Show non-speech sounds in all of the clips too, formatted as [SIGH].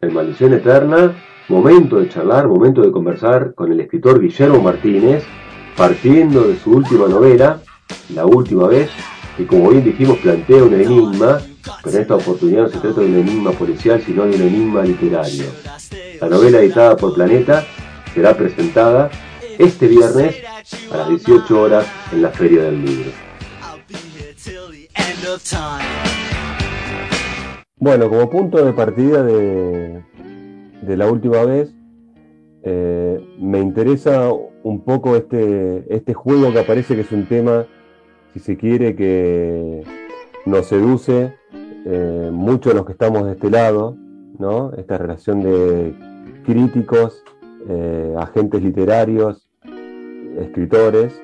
Maldición Eterna, momento de charlar, momento de conversar con el escritor Guillermo Martínez, partiendo de su última novela, La Última Vez, que como bien dijimos plantea un enigma, pero en esta oportunidad no se trata de un enigma policial, sino de un enigma literario. La novela editada por Planeta será presentada este viernes a las 18 horas en la Feria del Libro. Bueno, como punto de partida de, la última vez, eh, me interesa un poco este, este juego que aparece, que es un tema, si se quiere, que nos seduce eh, mucho a los que estamos de este lado, ¿no? Esta relación de críticos, eh, agentes literarios, escritores,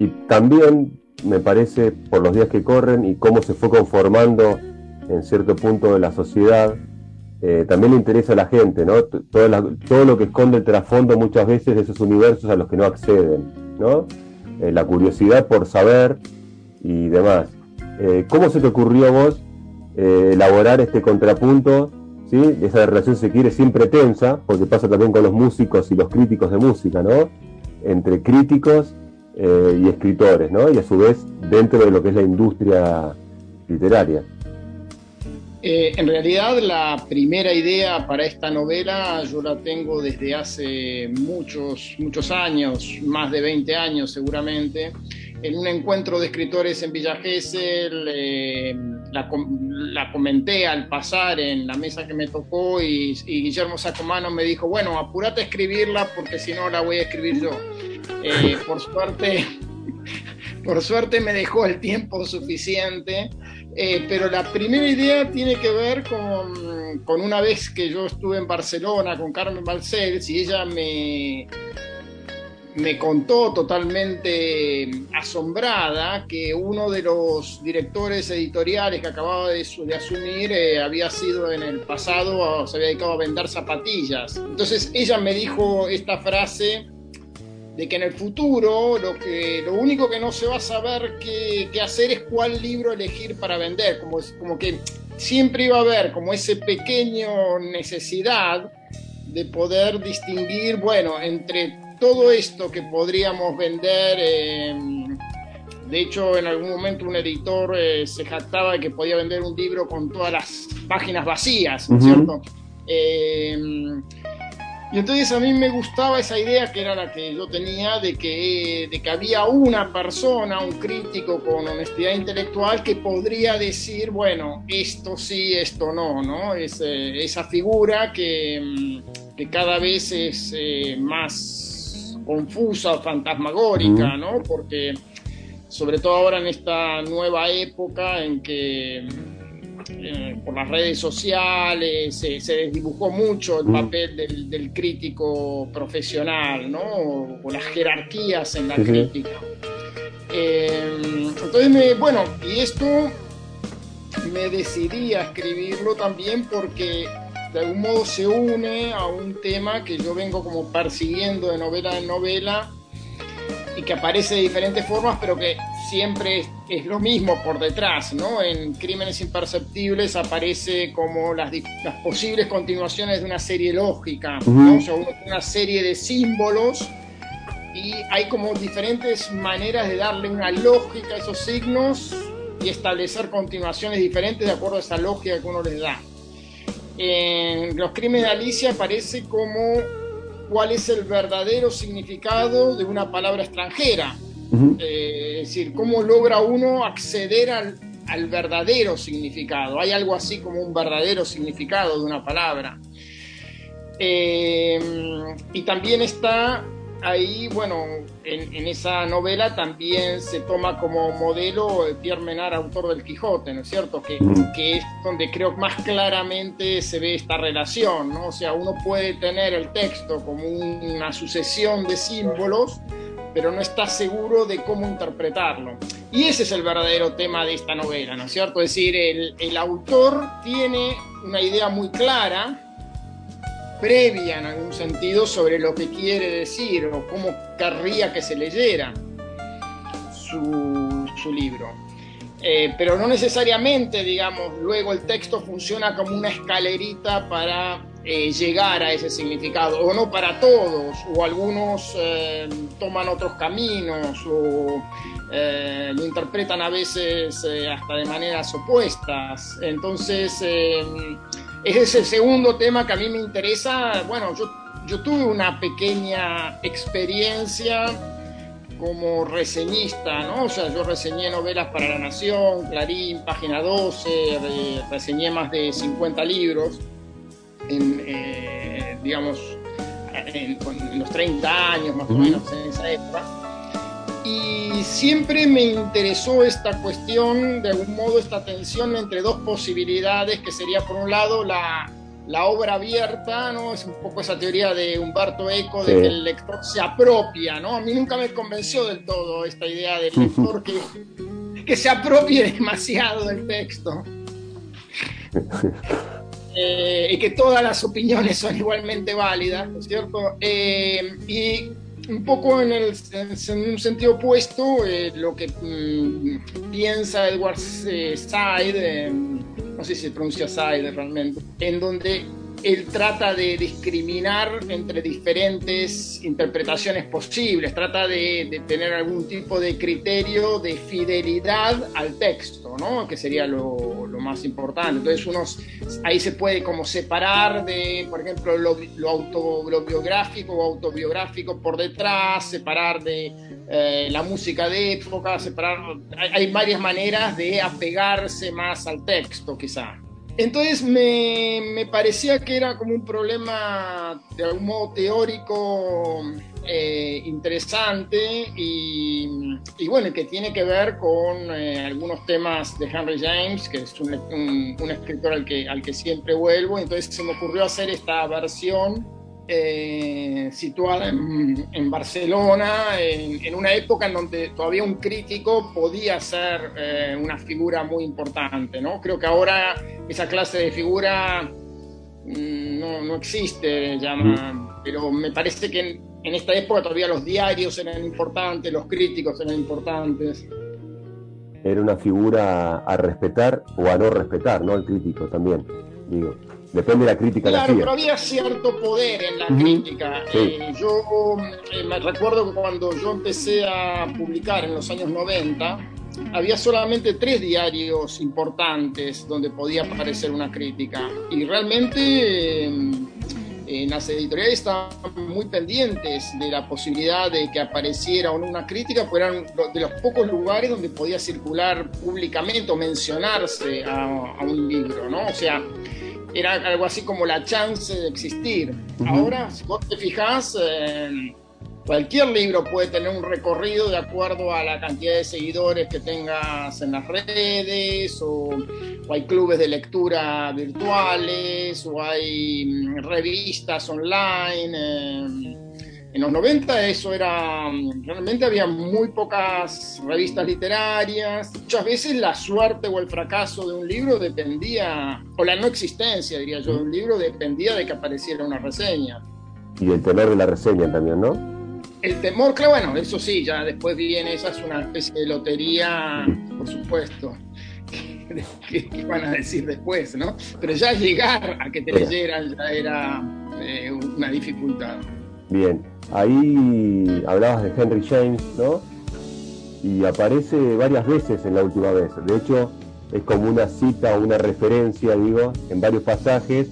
y también me parece por los días que corren y cómo se fue conformando en cierto punto de la sociedad, eh, también le interesa a la gente, ¿no? Todo, lo que esconde el trasfondo muchas veces de esos universos a los que no acceden, ¿no? Eh, la curiosidad por saber y demás. Eh, ¿Cómo se te ocurrió a vos elaborar este contrapunto? ¿sí? Esa relación se quiere siempre tensa, porque pasa también con los músicos y los críticos de música, ¿no? Entre críticos y escritores, ¿no? Y a su vez dentro de lo que es la industria literaria. Eh, en realidad la primera idea para esta novela yo la tengo desde hace muchos, muchos años, más de 20 años seguramente. En un encuentro de escritores en Villa Gesell, eh, la, comenté al pasar en la mesa que me tocó y, Guillermo Sacomano me dijo, bueno, apúrate a escribirla porque si no la voy a escribir yo. Eh, por suerte, [LAUGHS] por suerte me dejó el tiempo suficiente eh, pero la primera idea tiene que ver con, con, una vez que yo estuve en Barcelona con Carmen Balcells y ella me, me contó totalmente asombrada que uno de los directores editoriales que acababa de, de asumir eh, había sido en el pasado, se había dedicado a vender zapatillas. Entonces ella me dijo esta frase de que en el futuro lo, que, lo único que no se va a saber qué, hacer es cuál libro elegir para vender, como, como que siempre iba a haber como ese pequeño necesidad de poder distinguir, bueno, entre todo esto que podríamos vender, em, de hecho en algún momento un editor eh, se jactaba de que podía vender un libro con todas las páginas vacías, ¿cierto? Em, y entonces a mí me gustaba esa idea que era la que yo tenía de que, de que había una persona, un crítico con honestidad intelectual que podría decir, bueno, esto sí, esto no, ¿no? Es, esa figura que, mm, que, cada vez es eh, más confusa fantasmagórica, ¿no? Porque sobre todo ahora en esta nueva época en que eh, por las redes sociales, se desdibujó mucho el mm. papel del, crítico profesional, ¿no? O, las jerarquías en la crítica. Eh, entonces, me, bueno, y esto me decidí a escribirlo también porque de algún modo se une a un tema que yo vengo como persiguiendo de novela en novela y que aparece de diferentes formas, pero que siempre es, lo mismo por detrás, ¿no? En Crímenes Imperceptibles aparece como las, las posibles continuaciones de una serie lógica, ¿no? O sea, una serie de símbolos y hay como diferentes maneras de darle una lógica a esos signos y establecer continuaciones diferentes de acuerdo a esa lógica que uno les da. En Los Crímenes de Alicia aparece como cuál es el verdadero significado de una palabra extranjera. Eh, es decir, cómo logra uno acceder al, verdadero significado. Hay algo así como un verdadero significado de una palabra. Eh, y también está ahí, bueno, en, esa novela también se toma como modelo Pierre Menard, autor del Quijote, ¿no es cierto? Que, que, es donde creo más claramente se ve esta relación, ¿no? O sea, uno puede tener el texto como una sucesión de símbolos, pero no está seguro de cómo interpretarlo. Y ese es el verdadero tema de esta novela, ¿no es cierto? Es decir, el, el autor tiene una idea muy clara, previa en algún sentido sobre lo que quiere decir o cómo querría que se leyera su, libro. Eh, pero no necesariamente, digamos, luego el texto funciona como una escalerita para eh, llegar a ese significado, o no para todos, o algunos eh, toman otros caminos, o lo interpretan a veces hasta de maneras opuestas. Entonces, ese es el segundo tema que a mí me interesa. Bueno, yo, yo tuve una pequeña experiencia como reseñista, ¿no? O sea, yo reseñé novelas para La Nación, Clarín, Página 12, reseñé más de 50 libros, en, eh, digamos, en, los 30 años más o menos en esa época. Y siempre me interesó esta cuestión, de algún modo, esta tensión entre dos posibilidades, que sería por un lado la la obra abierta, ¿no? Es un poco esa teoría de Humberto Eco de que el lector se apropia, ¿no? A mí nunca me convenció del todo esta idea del [LAUGHS] lector que, que se apropie demasiado del texto. [LAUGHS] Eh, y que todas las opiniones son igualmente válidas, ¿no es cierto? Eh, y un poco en, el, en un sentido opuesto, eh, lo que mm, piensa Edward Said, no sé si se pronuncia Said realmente, en donde él trata de discriminar entre diferentes interpretaciones posibles, trata de, tener algún tipo de criterio de fidelidad al texto, ¿no? que sería lo, más importante. Entonces ahí se puede como separar de, por ejemplo, lo, autobiográfico o autobiográfico por detrás, separar de eh, la música de época, separar... Hay, hay varias maneras de apegarse más al texto, quizá. Entonces me, parecía que era como un problema de algún modo teórico eh, interesante y, bueno, que tiene que ver con eh, algunos temas de Henry James, que es un, escritor al que, al que siempre vuelvo. Entonces se me ocurrió hacer esta versión eh, situada en, Barcelona, en, una época en donde todavía un crítico podía ser eh, una figura muy importante. ¿no? Creo que ahora esa clase de figura mm, no, no, existe, llama, pero me parece que en, en, esta época todavía los diarios eran importantes, los críticos eran importantes. Era una figura a respetar o a no respetar, ¿no? El crítico también, digo. Depende de la crítica. Claro, pero había cierto poder en la crítica. Eh, yo eh, me recuerdo que cuando yo empecé a publicar en los años 90, había solamente tres diarios importantes donde podía aparecer una crítica. Y realmente en las editoriales estaban muy pendientes de la posibilidad de que apareciera una crítica, porque eran de los pocos lugares donde podía circular públicamente o mencionarse a, a un libro, ¿no? O sea, era algo así como la chance de existir. Ahora, si vos te fijas, eh, cualquier libro puede tener un recorrido de acuerdo a la cantidad de seguidores que tengas en las redes, o, hay clubes de lectura virtuales, o hay mm, revistas online. Eh, en los 90 eso era, realmente había muy pocas revistas literarias. Muchas veces la suerte o el fracaso de un libro dependía, o la no existencia, diría yo, de un libro dependía de que apareciera una reseña. Y el temor de la reseña también, ¿no? El temor, claro, bueno, eso sí, ya después viene, esa es una especie de lotería, por supuesto. [LAUGHS] ¿Qué van a decir después, no? Pero ya llegar a que te leyeran ya era eh, una dificultad. Bien, ahí hablabas de Henry James, ¿no? Y aparece varias veces en la última vez. De hecho, es como una cita o una referencia, digo, en varios pasajes.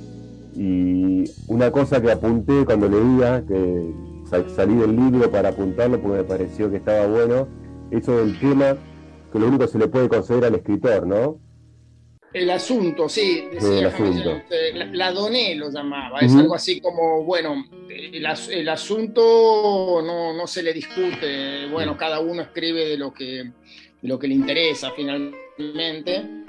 Y una cosa que apunté cuando leía, que salí del libro para apuntarlo porque me pareció que estaba bueno, eso del tema que lo único que se le puede conceder al escritor, ¿no? El asunto, sí, decía la, doné lo llamaba, es algo así como, bueno, el, asunto no, se le discute, bueno, cada uno escribe de lo que, lo que le interesa finalmente.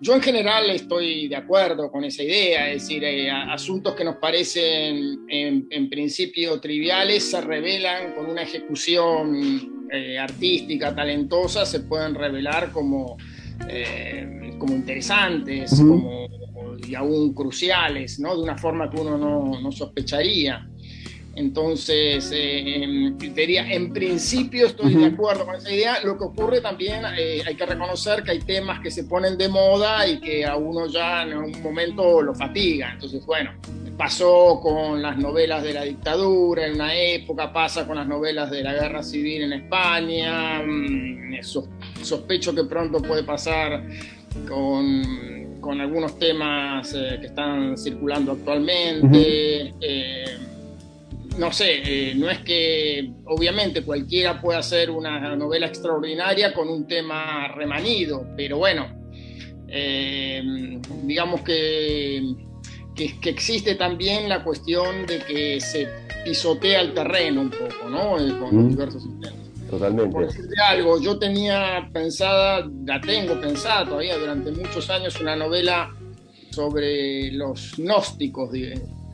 Yo en general estoy de acuerdo con esa idea, es decir, eh, asuntos que nos parecen en, principio triviales se revelan con una ejecución eh, artística, talentosa, se pueden revelar como eh, como interesantes, como, y aún cruciales, ¿no? de una forma que uno no, no sospecharía. Entonces, eh, diría, en principio estoy de acuerdo con esa idea. Lo que ocurre también, eh, hay que reconocer que hay temas que se ponen de moda y que a uno ya en un momento lo fatiga. Entonces, bueno, pasó con las novelas de la dictadura en una época, pasa con las novelas de la guerra civil en España. Mm, sospecho que pronto puede pasar con, con algunos temas eh, que están circulando actualmente no sé, eh, no es que obviamente cualquiera pueda hacer una novela extraordinaria con un tema remanido, pero bueno, eh, digamos que, que, existe también la cuestión de que se pisotea el terreno un poco, ¿no? Eh, con diversos sistemas. Totalmente. Por decirte algo, yo tenía pensada, la tengo pensada todavía durante muchos años, una novela sobre los gnósticos,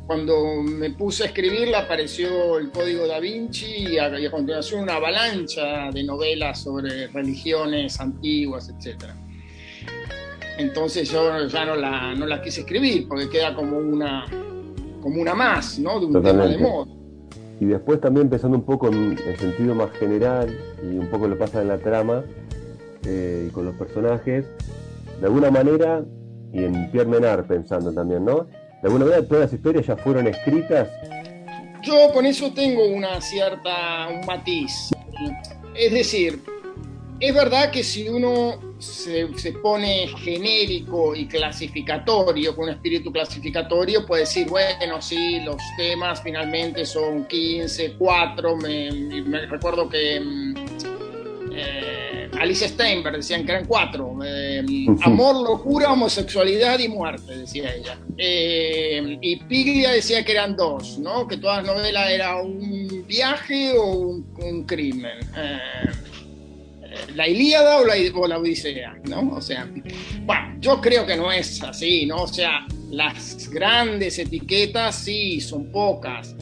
cuando me puse a escribirla apareció el Código da Vinci y a, continuación una avalancha de novelas sobre religiones antiguas, etc. Entonces yo ya no la, no la quise escribir porque queda como una, como una más, ¿no? De un tema de moda. Y después también pensando un poco en el sentido más general y un poco lo pasa en la trama eh, y con los personajes, de alguna manera, y en Pierre Menard pensando también, ¿no? Alguna manera todas las historias ya fueron escritas. Yo con eso tengo una cierta, matiz. Es decir, es verdad que si uno se, pone genérico y clasificatorio, con un espíritu clasificatorio, puede decir, bueno, sí, los temas finalmente son 15, 4, me, me recuerdo que... Alice Steinberg decían que eran cuatro. Eh, amor, locura, homosexualidad y muerte, decía ella. Eh, y Piglia decía que eran dos, ¿no? Que todas las novelas era un viaje o un, crimen. Eh, la Ilíada o la, o la, Odisea, ¿no? O sea, bueno, yo creo que no es así, ¿no? O sea, las grandes etiquetas sí, son pocas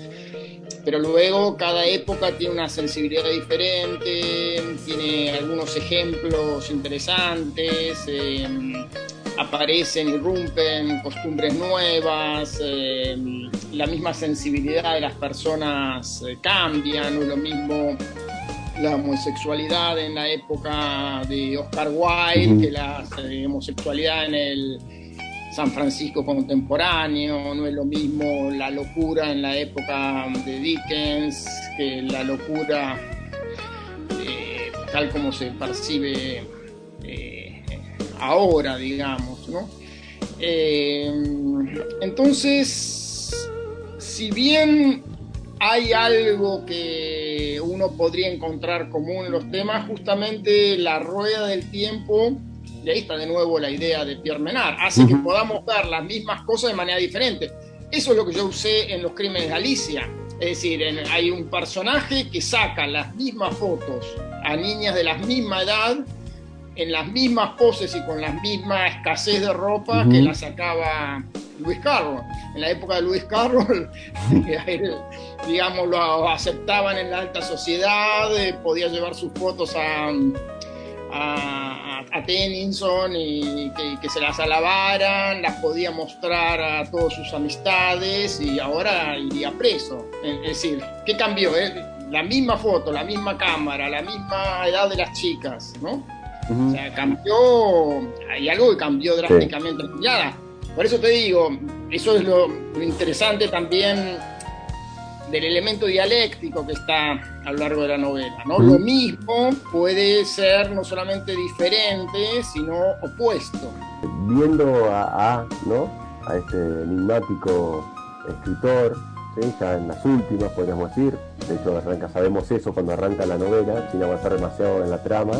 pero luego cada época tiene una sensibilidad diferente, tiene algunos ejemplos interesantes, em, aparecen, irrumpen costumbres nuevas, em, la misma sensibilidad de las personas eh, cambia, no es lo mismo la homosexualidad en la época de Oscar Wilde que la eh, homosexualidad en el San Francisco contemporáneo, no es lo mismo la locura en la época de Dickens que la locura eh, tal como se percibe eh, ahora, digamos, ¿no? Eh, entonces, si bien hay algo que uno podría encontrar común en los temas, justamente la rueda del tiempo y ahí está de nuevo la idea de Pierre Menard, hace que podamos ver las mismas cosas de manera diferente. Eso es lo que yo usé en Los Crímenes de Alicia. Es decir, hay un personaje que saca las mismas fotos a niñas de la misma edad, en las mismas poses y con la misma escasez de ropa que la sacaba Luis Carroll. En la época de Luis Carroll, [LAUGHS] digamos, lo aceptaban en la alta sociedad, eh, podía llevar sus fotos a, a, a, Tennyson y que, se las alabaran, las podía mostrar a todas sus amistades y ahora iría preso. Es decir, ¿qué cambió? Eh? La misma foto, la misma cámara, la misma edad de las chicas, ¿no? O sea, cambió, hay algo que cambió drásticamente. por eso te digo, eso es lo interesante también del elemento dialéctico que está a lo largo de la novela. ¿no? Lo mismo puede ser no solamente diferente, sino opuesto. Viendo a, a, ¿no? a este enigmático escritor, ya en las últimas, podríamos decir, de hecho arranca, sabemos eso cuando arranca la novela, sin avanzar demasiado en la trama.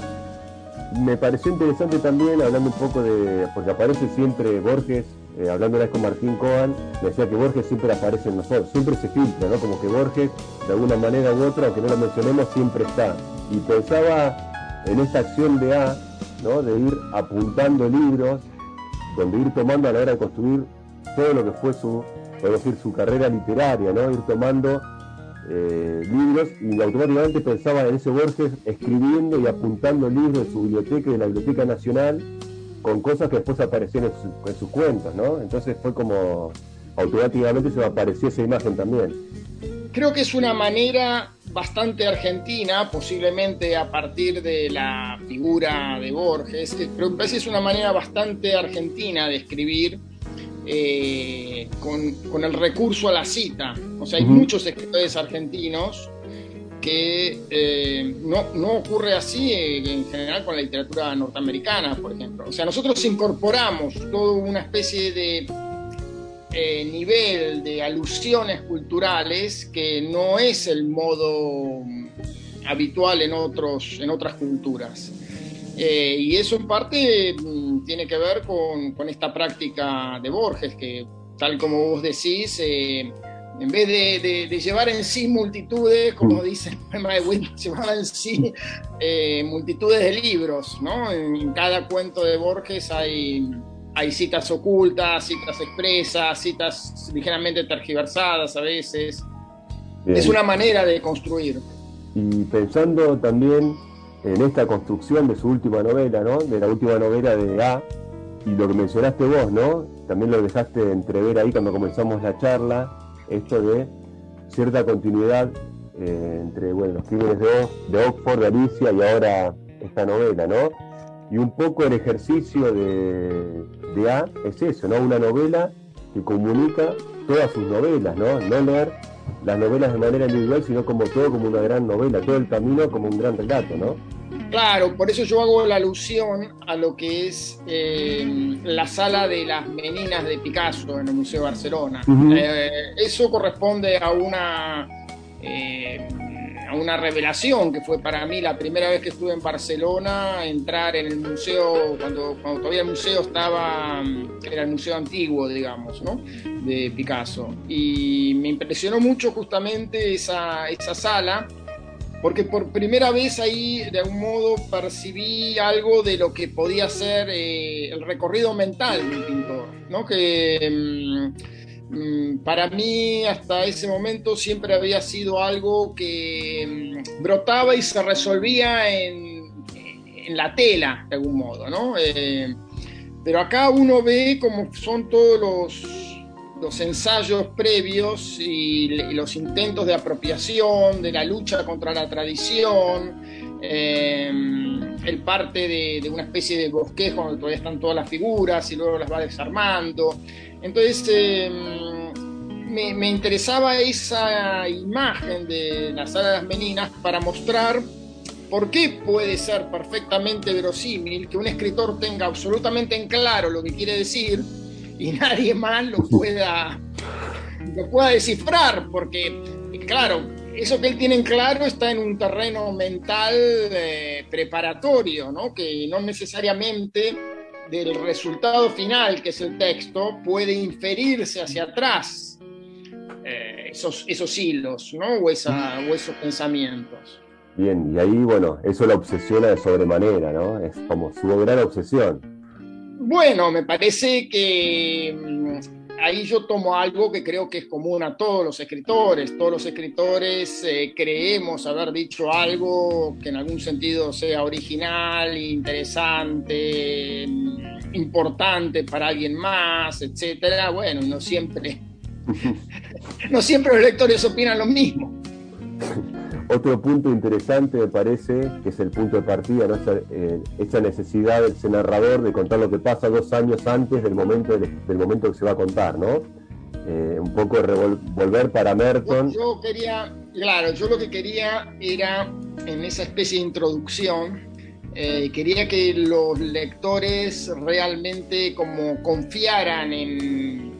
Me pareció interesante también, hablando un poco de, porque aparece siempre Borges eh, hablando una vez con Martín Coan, decía que Borges siempre aparece en nosotros, siempre se filtra, ¿no? Como que Borges, de alguna manera u otra, aunque no lo mencionemos, siempre está. Y pensaba en esta acción de A, ¿no? De ir apuntando libros, donde ir tomando a la hora de construir todo lo que fue su, podemos decir, su carrera literaria, ¿no? Ir tomando eh, libros y automáticamente pensaba en ese Borges escribiendo y apuntando libros de su biblioteca y de la Biblioteca Nacional con cosas que después aparecieron en, sus cuentos, ¿no? Entonces fue como automáticamente se apareció esa imagen también. creo que es una manera bastante argentina, posiblemente a partir de la figura de Borges, pero me parece que es una manera bastante argentina de escribir eh, con, el recurso a la cita. O sea, hay muchos escritores argentinos que eh, no, ocurre así en general con la literatura norteamericana, por ejemplo. O sea, nosotros incorporamos toda una especie de eh, nivel de alusiones culturales que no es el modo habitual en, otros, en otras culturas. Eh, y eso en parte mm, tiene que ver con, esta práctica de Borges, que tal como vos decís, en vez de, llevar en sí multitudes, como mm. dice el poema de Whitman, [LAUGHS] llevaba en sí multitudes de libros, ¿no? en, cada cuento de Borges hay hay citas ocultas, citas expresas, citas ligeramente tergiversadas a veces. Es una manera de construir. Y pensando también en esta construcción de su última novela, ¿no? De la última novela de A, y lo que mencionaste vos, ¿no? También lo dejaste entrever ahí cuando comenzamos la charla, esto de cierta continuidad eh, entre, bueno, los crímenes de, de Oxford, de Alicia y ahora esta novela, ¿no? Y un poco el ejercicio de, A es eso, ¿no? Una novela que comunica todas sus novelas, ¿no? No leer las novelas de manera individual, sino como todo como una gran novela, todo el camino como un gran relato, ¿no? Claro, por eso yo hago la alusión a lo que es eh, la sala de las meninas de Picasso en el Museo de Barcelona. Eh, eso corresponde a una eh, una revelación que fue para mí la primera vez que estuve en Barcelona, entrar en el museo, cuando, cuando todavía el museo estaba, era el museo antiguo, digamos, ¿no? de Picasso. Y me impresionó mucho justamente esa, esa sala, porque por primera vez ahí de algún modo percibí algo de lo que podía ser eh, el recorrido mental del pintor, ¿no? que mm, Mm, para mí hasta ese momento siempre había sido algo que mm, brotaba y se resolvía en, la tela, de algún modo, ¿no? Eh, pero acá uno ve como son todos los, los ensayos previos y, los intentos de apropiación, de la lucha contra la tradición, eh, el parte de, una especie de bosquejo donde todavía están todas las figuras y luego las va desarmando. Entonces em, me, interesaba esa imagen de la sala de las meninas para mostrar por qué puede ser perfectamente verosímil que un escritor tenga absolutamente en claro lo que quiere decir y nadie más lo pueda, lo pueda descifrar, porque claro, eso que él tiene en claro está en un terreno mental eh, preparatorio, ¿no? que no necesariamente del resultado final, que es el texto, puede inferirse hacia atrás eh, esos, esos hilos, ¿no? O, o esos pensamientos. Bien, y ahí, bueno, eso lo obsesiona de sobremanera, ¿no? Es como su gran obsesión. Bueno, me parece que mm, ahí yo tomo algo que creo que es común a todos los escritores. Todos los escritores eh, creemos haber dicho algo que en algún sentido sea original, interesante, mm, importante para alguien más, etcétera. Bueno, no siempre, [LAUGHS] no siempre los lectores opinan lo mismo. [LAUGHS] Otro punto interesante me parece que es el punto de partida, ¿no? esa, eh, necesidad del narrador de contar lo que pasa dos años antes del momento, del, momento que se va a contar, ¿no? Eh, un poco volver para Merton. Yo, quería, claro, yo lo que quería era en esa especie de introducción, eh, quería que los lectores realmente como confiaran en,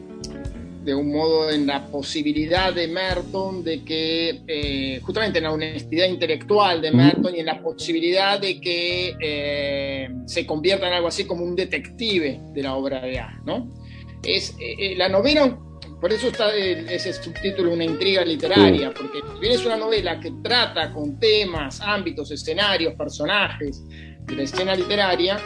de un modo en la posibilidad de Merton de que, eh, justamente en la honestidad intelectual de Merton y en la posibilidad de que eh, se convierta en algo así como un detective de la obra de A. ¿no? Es, eh, la novela, por eso está ese subtítulo, una intriga literaria, porque bien es una novela que trata con temas, ámbitos, escenarios, personajes de la escena literaria,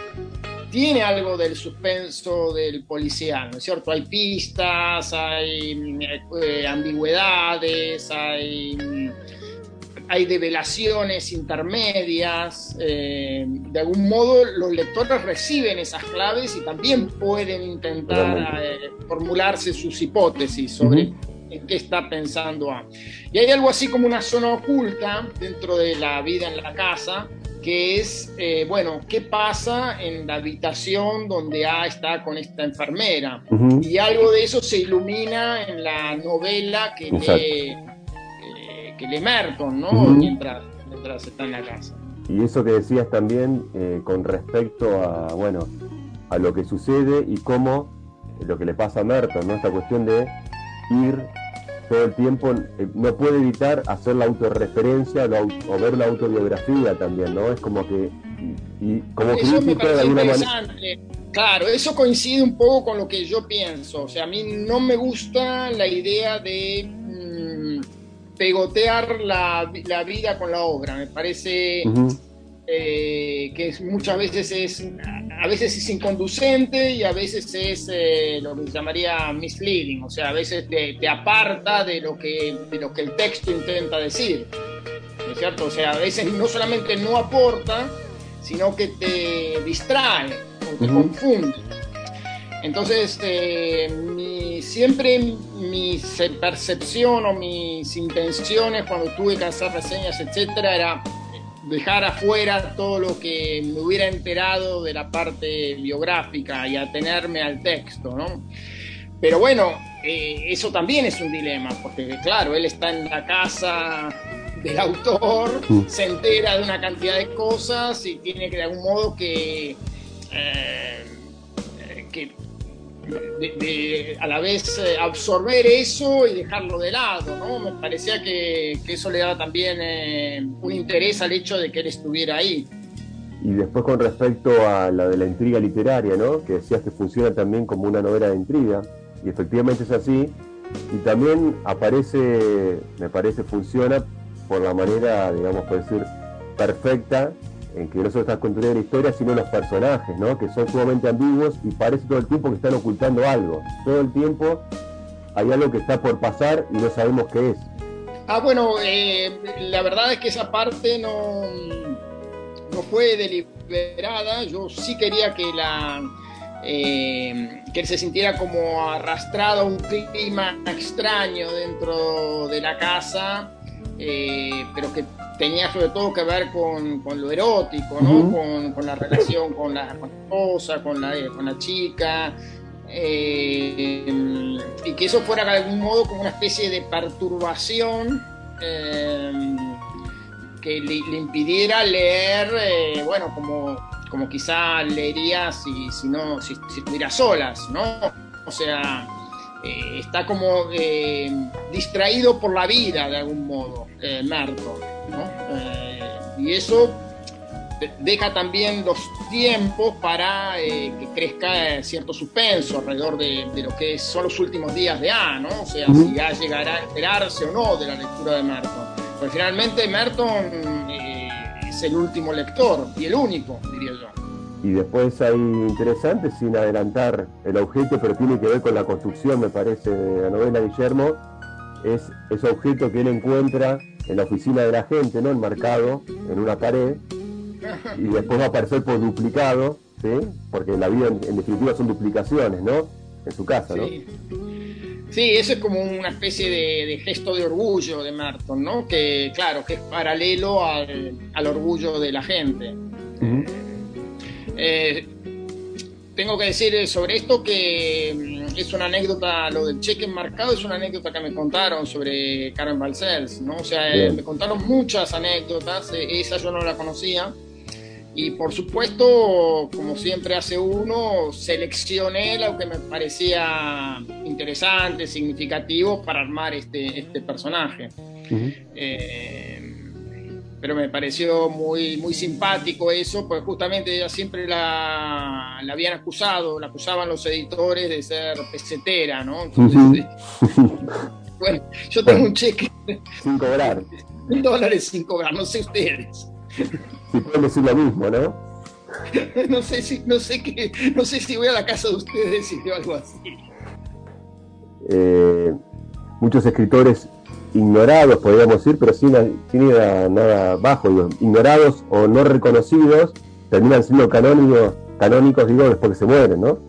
tiene algo del suspenso del policial, ¿no es cierto? Hay pistas, hay eh, ambigüedades, hay, hay develaciones intermedias. Eh, de algún modo los lectores reciben esas claves y también pueden intentar eh, formularse sus hipótesis sobre en qué está pensando A. Y hay algo así como una zona oculta dentro de la vida en la casa, que es, eh, bueno, ¿qué pasa en la habitación donde A está con esta enfermera? Y algo de eso se ilumina en la novela que lee, eh, que lee Merton, ¿no? mientras, mientras está en la casa. Y eso que decías también eh, con respecto a, bueno, a lo que sucede y cómo lo que le pasa a Merton, ¿no? Esta cuestión de ir todo el tiempo, eh, no puede evitar hacer la autorreferencia o ver la autobiografía también, ¿no? Es como que, y, como eso me de alguna manera. Claro, eso coincide un poco con lo que yo pienso. O sea, a mí no me gusta la idea de mm, pegotear la, la, vida con la obra. Me parece eh, que muchas veces es a veces es inconducente y a veces es eh, lo que se llamaría misleading, o sea, a veces te, aparta de lo, que, de lo que el texto intenta decir, ¿no es cierto? O sea, a veces no solamente no aporta, sino que te distrae o te confunde. Entonces, eh, siempre mi percepción o mis intenciones cuando tuve que hacer reseñas, etcétera, era dejar afuera todo lo que me hubiera enterado de la parte biográfica y atenerme al texto, ¿no? Pero bueno, eh, eso también es un dilema, porque claro, él está en la casa del autor, se entera de una cantidad de cosas y tiene que de algún modo que, eh, que de, a la vez eh, absorber eso y dejarlo de lado, ¿no? Me parecía que, eso le daba también eh, un interés al hecho de que él estuviera ahí. Y después con respecto a la de la intriga literaria, ¿no? Que decías que funciona también como una novela de intriga, y efectivamente es así, y también aparece, me parece, funciona por la manera, digamos, por decir, perfecta en que no solo estás construyendo la historia, sino los personajes, ¿no? que son sumamente ambiguos y parece todo el tiempo que están ocultando algo. Todo el tiempo hay algo que está por pasar y no sabemos qué es. Ah, bueno, eh, la verdad es que esa parte no, no fue deliberada. Yo sí quería que la eh, que se sintiera como arrastrado a un clima extraño dentro de la casa, eh, pero que tenía sobre todo que ver con, lo erótico, ¿no? con, la relación con la, esposa, con la, con la chica, eh, y que eso fuera de algún modo como una especie de perturbación eh, que le, impidiera leer, eh, bueno, como, como quizá leería si, si, no, si, si estuviera solas, ¿no? O sea, está como distraído por la vida de algún modo, Merton. Eh, y eso deja también los tiempos para eh, que crezca cierto suspenso alrededor de, lo que son los últimos días de A, ¿no? O sea, si ya llegará a enterarse o no de la lectura de Merton. Pues finalmente Merton eh, es el último lector y el único, diría yo. Y después hay interesante, sin adelantar el objeto, pero tiene que ver con la construcción, me parece, de la novela Guillermo, es ese objeto que él encuentra en la oficina de la gente, ¿no? Enmarcado en una pared, y después va a aparecer por duplicado, ¿sí? Porque en la vida, en, definitiva, son duplicaciones, ¿no? En su casa, ¿no? Sí. eso es como una especie de, gesto de orgullo de Merton, ¿no? Que, claro, que es paralelo al, orgullo de la gente tengo que decir sobre esto que mm, es una anécdota, lo del cheque enmarcado es una anécdota que me contaron sobre Karen Balcells, ¿no? O sea, eh, me contaron muchas anécdotas, eh, esa yo no la conocía. Y por supuesto, como siempre hace uno, seleccioné lo que me parecía interesante, significativo para armar este, este personaje pero me pareció muy, muy simpático eso, pues justamente ella siempre la, la habían acusado, la acusaban los editores de ser pesetera, ¿no? Entonces, [LAUGHS] bueno, yo tengo un cheque. Sin cobrar. Mil dólares sin cobrar, no sé ustedes. Si pueden decir lo mismo, ¿no? [LAUGHS] no sé si, no sé qué, no sé si voy a la casa de ustedes y veo algo así. Eh, muchos escritores ignorados, podríamos decir, pero sin, sin nada bajo, ignorados o no reconocidos, terminan siendo canónicos, canónicos, digo, después que se mueren, ¿no?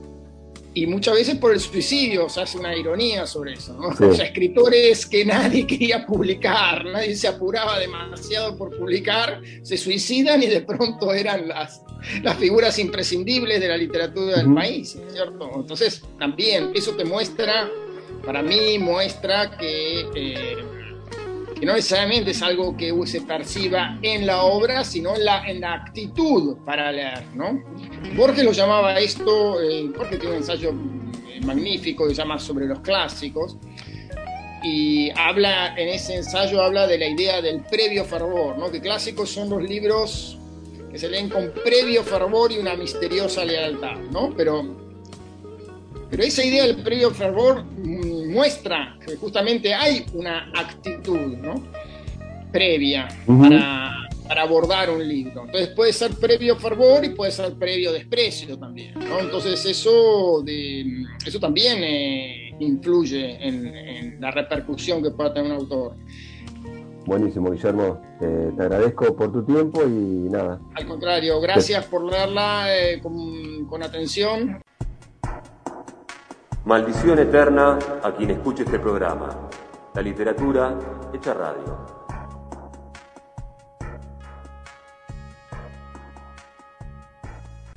y muchas veces por el suicidio, se hace una ironía sobre eso, ¿no? O sea, escritores que nadie quería publicar, nadie se apuraba demasiado por publicar, se suicidan y de pronto eran las, las figuras imprescindibles de la literatura del país, ¿cierto? Entonces, también eso te muestra, para mí muestra que... Eh, que no necesariamente es algo que se perciba en la obra, sino en la, en la actitud para leer, ¿no? Borges lo llamaba esto, eh, tiene un ensayo eh, magnífico que se llama Sobre los clásicos, y habla, en ese ensayo habla de la idea del previo fervor, ¿no? Que clásicos son los libros que se leen con previo fervor y una misteriosa lealtad, ¿no? Pero pero esa idea del previo fervor muestra que justamente hay una actitud ¿no? previa para, abordar un libro. Entonces puede ser previo fervor y puede ser previo desprecio también. ¿no? Entonces eso, de, eso también eh, influye en, la repercusión que pueda tener un autor. Buenísimo, Guillermo. te agradezco por tu tiempo y nada. Al contrario, gracias por leerla eh, con, con atención. Maldición eterna a quien escuche este programa. La literatura hecha radio.